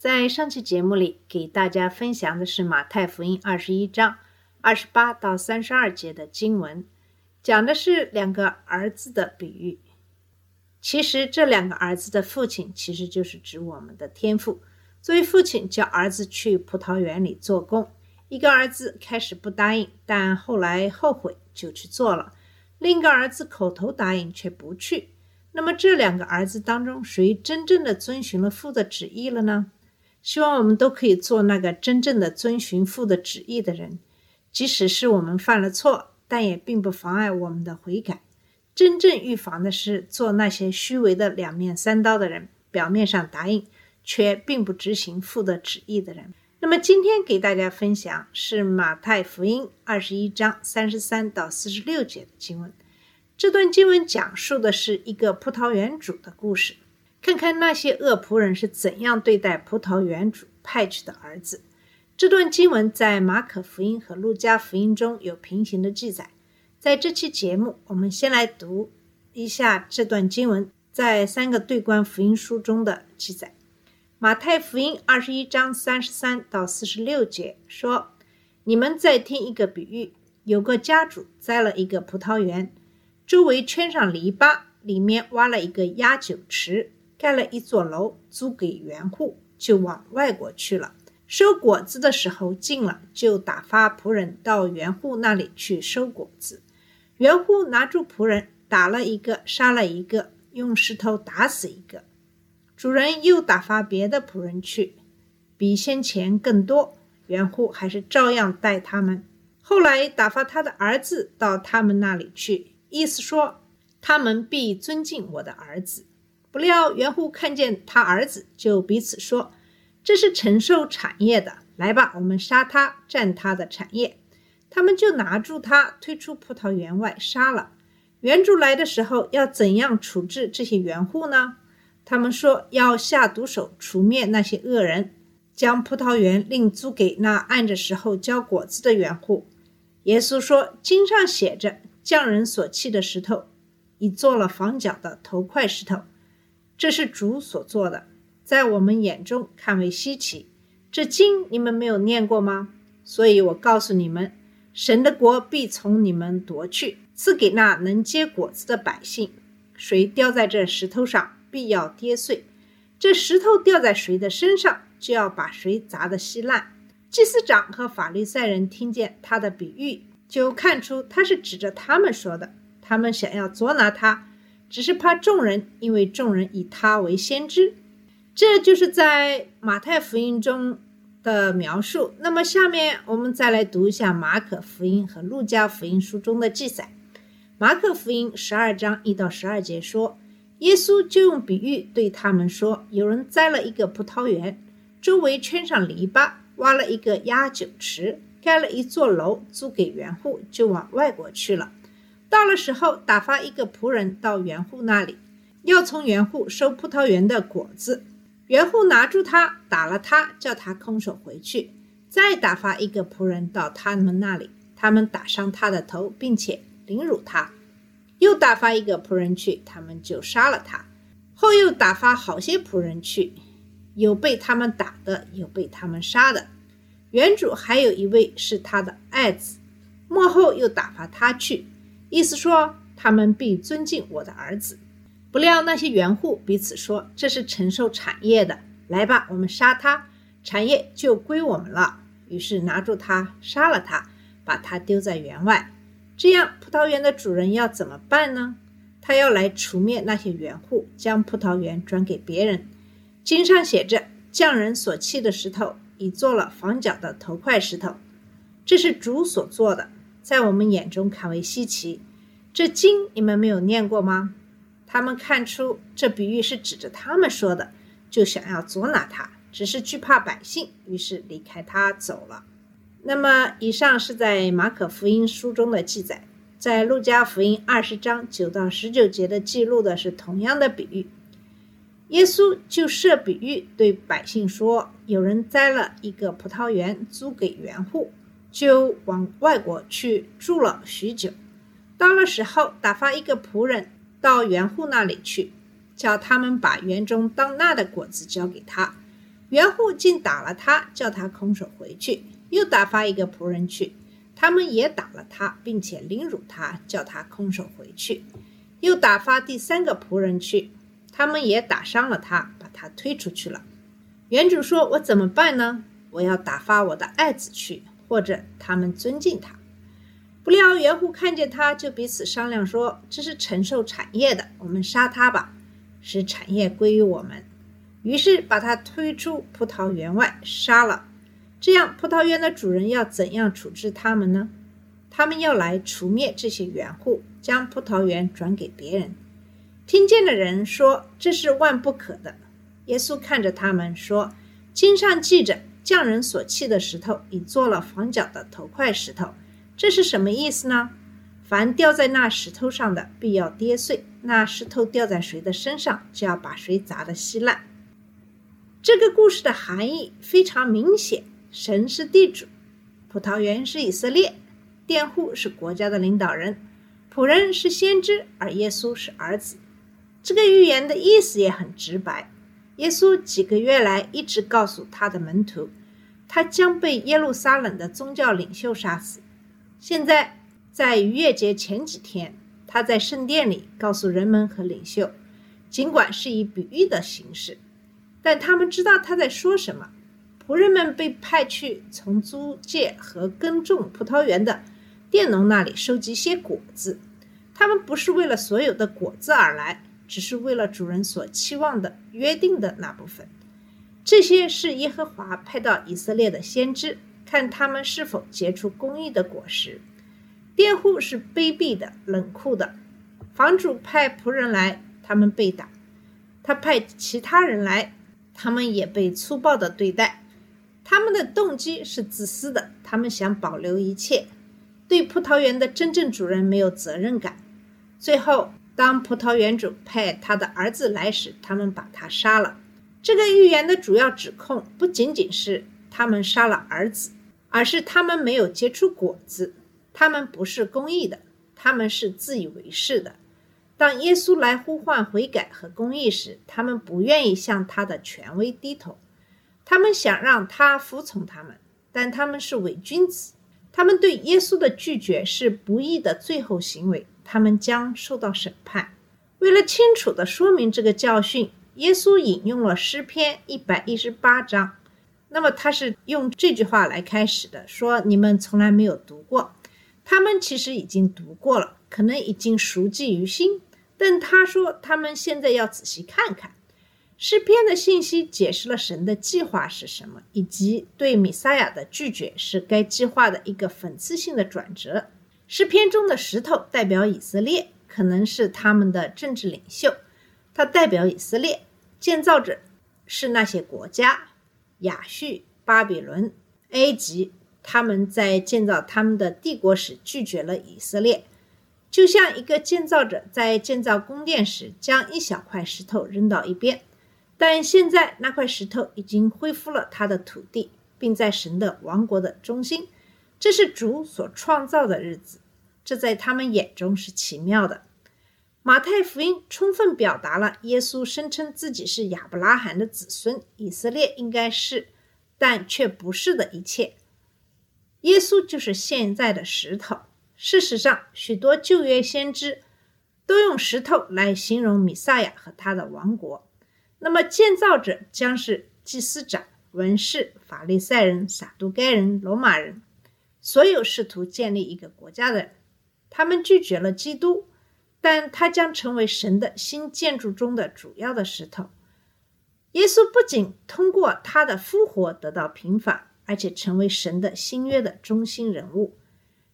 在上期节目里，给大家分享的是马太福音二十一章二十八到三十二节的经文，讲的是两个儿子的比喻。其实这两个儿子的父亲，其实就是指我们的天父。作为父亲，叫儿子去葡萄园里做工，一个儿子开始不答应，但后来后悔就去做了；另一个儿子口头答应却不去。那么这两个儿子当中，谁真正的遵循了父的旨意了呢？希望我们都可以做那个真正的遵循父的旨意的人，即使是我们犯了错，但也并不妨碍我们的悔改。真正预防的是做那些虚伪的两面三刀的人，表面上答应，却并不执行父的旨意的人。那么今天给大家分享是马太福音二十一章三十三到四十六节的经文。这段经文讲述的是一个葡萄园主的故事。看看那些恶仆人是怎样对待葡萄园主派去的儿子。这段经文在马可福音和路加福音中有平行的记载。在这期节目，我们先来读一下这段经文在三个对观福音书中的记载。马太福音二十一章三十三到四十六节说：“你们再听一个比喻，有个家主栽了一个葡萄园，周围圈上篱笆，里面挖了一个压酒池。”盖了一座楼，租给园户，就往外国去了。收果子的时候近了，就打发仆人到园户那里去收果子。园户拿住仆人，打了一个，杀了一个，用石头打死一个。主人又打发别的仆人去，比先前更多。园户还是照样待他们。后来打发他的儿子到他们那里去，意思说他们必尊敬我的儿子。不料园户看见他儿子，就彼此说：“这是承受产业的，来吧，我们杀他，占他的产业。”他们就拿住他，推出葡萄园外，杀了。园主来的时候，要怎样处置这些园户呢？他们说要下毒手，除灭那些恶人，将葡萄园另租给那按着时候交果子的园户。耶稣说：“经上写着，匠人所弃的石头，已做了房角的头块石头。”这是主所做的，在我们眼中看为稀奇。这经你们没有念过吗？所以我告诉你们，神的国必从你们夺去，赐给那能结果子的百姓。谁掉在这石头上，必要跌碎；这石头掉在谁的身上，就要把谁砸得稀烂。祭司长和法利赛人听见他的比喻，就看出他是指着他们说的，他们想要捉拿他。只是怕众人，因为众人以他为先知，这就是在马太福音中的描述。那么，下面我们再来读一下马可福音和路加福音书中的记载。马可福音十二章一到十二节说，耶稣就用比喻对他们说：有人栽了一个葡萄园，周围圈上篱笆，挖了一个压酒池，盖了一座楼，租给园户，就往外国去了。到了时候，打发一个仆人到园户那里，要从园户收葡萄园的果子。园户拿住他，打了他，叫他空手回去。再打发一个仆人到他们那里，他们打伤他的头，并且凌辱他。又打发一个仆人去，他们就杀了他。后又打发好些仆人去，有被他们打的，有被他们杀的。园主还有一位是他的爱子，末后又打发他去。意思说，他们必尊敬我的儿子。不料那些园户彼此说：“这是承受产业的，来吧，我们杀他，产业就归我们了。”于是拿住他，杀了他，把他丢在园外。这样，葡萄园的主人要怎么办呢？他要来除灭那些园户，将葡萄园转给别人。经上写着：“匠人所弃的石头，已做了房角的头块石头。”这是主所做的。在我们眼中看为稀奇，这经你们没有念过吗？他们看出这比喻是指着他们说的，就想要捉拿他，只是惧怕百姓，于是离开他走了。那么，以上是在马可福音书中的记载，在路加福音二十章九到十九节的记录的是同样的比喻。耶稣就设比喻对百姓说：“有人栽了一个葡萄园，租给园户，就往外国去住了许久。到了时候，打发一个仆人到园户那里去，叫他们把园中当纳的果子交给他。园户竟打了他，叫他空手回去。”又打发一个仆人去，他们也打了他，并且凌辱他，叫他空手回去。又打发第三个仆人去，他们也打伤了他，把他推出去了。原主说：“我怎么办呢？我要打发我的爱子去，或者他们尊敬他。”不料园户看见他，就彼此商量说：“这是承受产业的，我们杀他吧，使产业归于我们。”于是把他推出葡萄园外，杀了。这样，葡萄园的主人要怎样处置他们呢？他们要来除灭这些园户，将葡萄园转给别人。听见的人说：“这是万不可的。”耶稣看着他们说：“经上记着，匠人所砌的石头，已做了房角的头块石头。这是什么意思呢？凡掉在那石头上的，必要跌碎；那石头掉在谁的身上，就要把谁砸得稀烂。”这个故事的含义非常明显。神是地主，葡萄园是以色列，佃户是国家的领导人，仆人是先知，而耶稣是儿子。这个预言的意思也很直白。耶稣几个月来一直告诉他的门徒，他将被耶路撒冷的宗教领袖杀死。现在在逾越节前几天，他在圣殿里告诉人们和领袖，尽管是以比喻的形式，但他们知道他在说什么。仆人们被派去从租界和耕种葡萄园的佃农那里收集些果子，他们不是为了所有的果子而来，只是为了主人所期望的约定的那部分。这些是耶和华派到以色列的先知，看他们是否结出公义的果实。佃户是卑鄙的、冷酷的，房主派仆人来，他们被打；他派其他人来，他们也被粗暴的对待。他们的动机是自私的，他们想保留一切，对葡萄园的真正主人没有责任感。最后，当葡萄园主派他的儿子来时，他们把他杀了。这个预言的主要指控不仅仅是他们杀了儿子，而是他们没有结出果子，他们不是公义的，他们是自以为是的。当耶稣来呼唤悔改和公义时，他们不愿意向他的权威低头。他们想让他服从他们，但他们是伪君子。他们对耶稣的拒绝是不义的最后行为，他们将受到审判。为了清楚地说明这个教训，耶稣引用了诗篇一百一十八章。那么他是用这句话来开始的，说你们从来没有读过，他们其实已经读过了，可能已经熟记于心，但他说他们现在要仔细看看。诗篇的信息解释了神的计划是什么，以及对米撒亚的拒绝是该计划的一个讽刺性的转折。诗篇中的石头代表以色列，可能是他们的政治领袖，它代表以色列。建造者是那些国家，亚述、巴比伦、埃及，他们在建造他们的帝国时拒绝了以色列，就像一个建造者在建造宫殿时将一小块石头扔到一边。但现在那块石头已经恢复了它的土地，并在神的王国的中心。这是主所创造的日子，这在他们眼中是奇妙的。马太福音充分表达了耶稣声称自己是亚伯拉罕的子孙，以色列应该是，但却不是的一切。耶稣就是现在的石头。事实上，许多旧约先知都用石头来形容弥撒亚和他的王国。那么，建造者将是祭司长、文士、法利赛人、撒都该人、罗马人，所有试图建立一个国家的人。他们拒绝了基督，但他将成为神的新建筑中的主要的石头。耶稣不仅通过他的复活得到平反，而且成为神的新约的中心人物。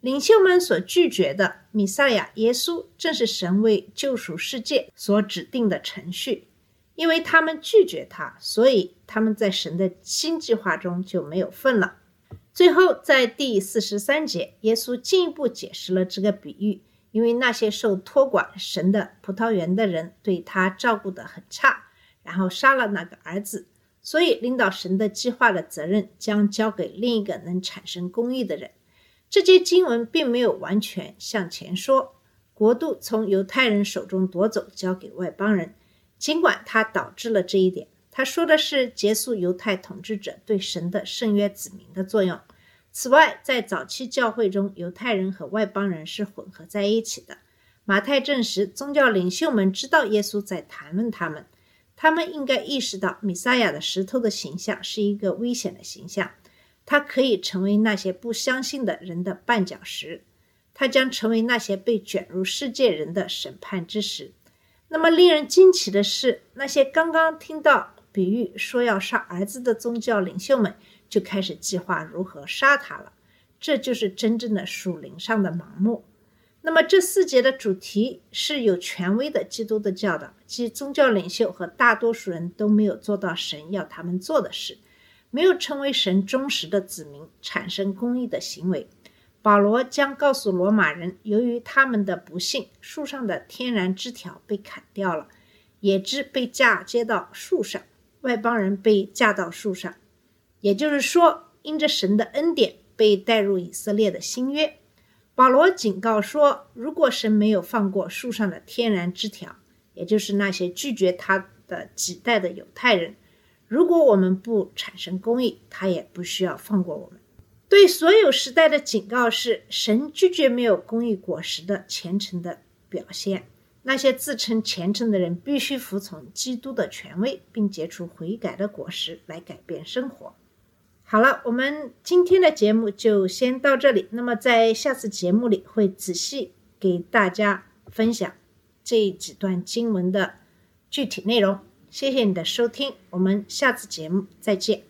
领袖们所拒绝的弥赛亚耶稣，正是神为救赎世界所指定的程序。因为他们拒绝他，所以他们在神的新计划中就没有份了。最后，在第四十三节，耶稣进一步解释了这个比喻，因为那些受托管神的葡萄园的人对他照顾得很差，然后杀了那个儿子，所以领导神的计划的责任将交给另一个能产生公义的人。这节经文并没有完全向前说，国度从犹太人手中夺走，交给外邦人，尽管他导致了这一点。他说的是结束犹太统治者对神的圣约子民的作用。此外，在早期教会中，犹太人和外邦人是混合在一起的。马太证实，宗教领袖们知道耶稣在谈论他们，他们应该意识到米撒亚的石头的形象是一个危险的形象，它可以成为那些不相信的人的绊脚石，它将成为那些被卷入世界人的审判之时。那么，令人惊奇的是，那些刚刚听到。比喻说要杀儿子的宗教领袖们就开始计划如何杀他了，这就是真正的属灵上的盲目。那么这四节的主题是有权威的基督的教导，即宗教领袖和大多数人都没有做到神要他们做的事，没有成为神忠实的子民，产生公义的行为。保罗将告诉罗马人，由于他们的不幸，树上的天然枝条被砍掉了，野枝被嫁接到树上。外邦人被架到树上，也就是说，因着神的恩典被带入以色列的新约。保罗警告说，如果神没有放过树上的天然枝条，也就是那些拒绝他的几代的犹太人，如果我们不产生公义，他也不需要放过我们。对所有时代的警告是：神拒绝没有公义果实的虔诚的表现。那些自称虔诚的人必须服从基督的权威，并结出悔改的果实来改变生活。好了，我们今天的节目就先到这里。那么在下次节目里会仔细给大家分享这几段经文的具体内容。谢谢你的收听，我们下次节目再见。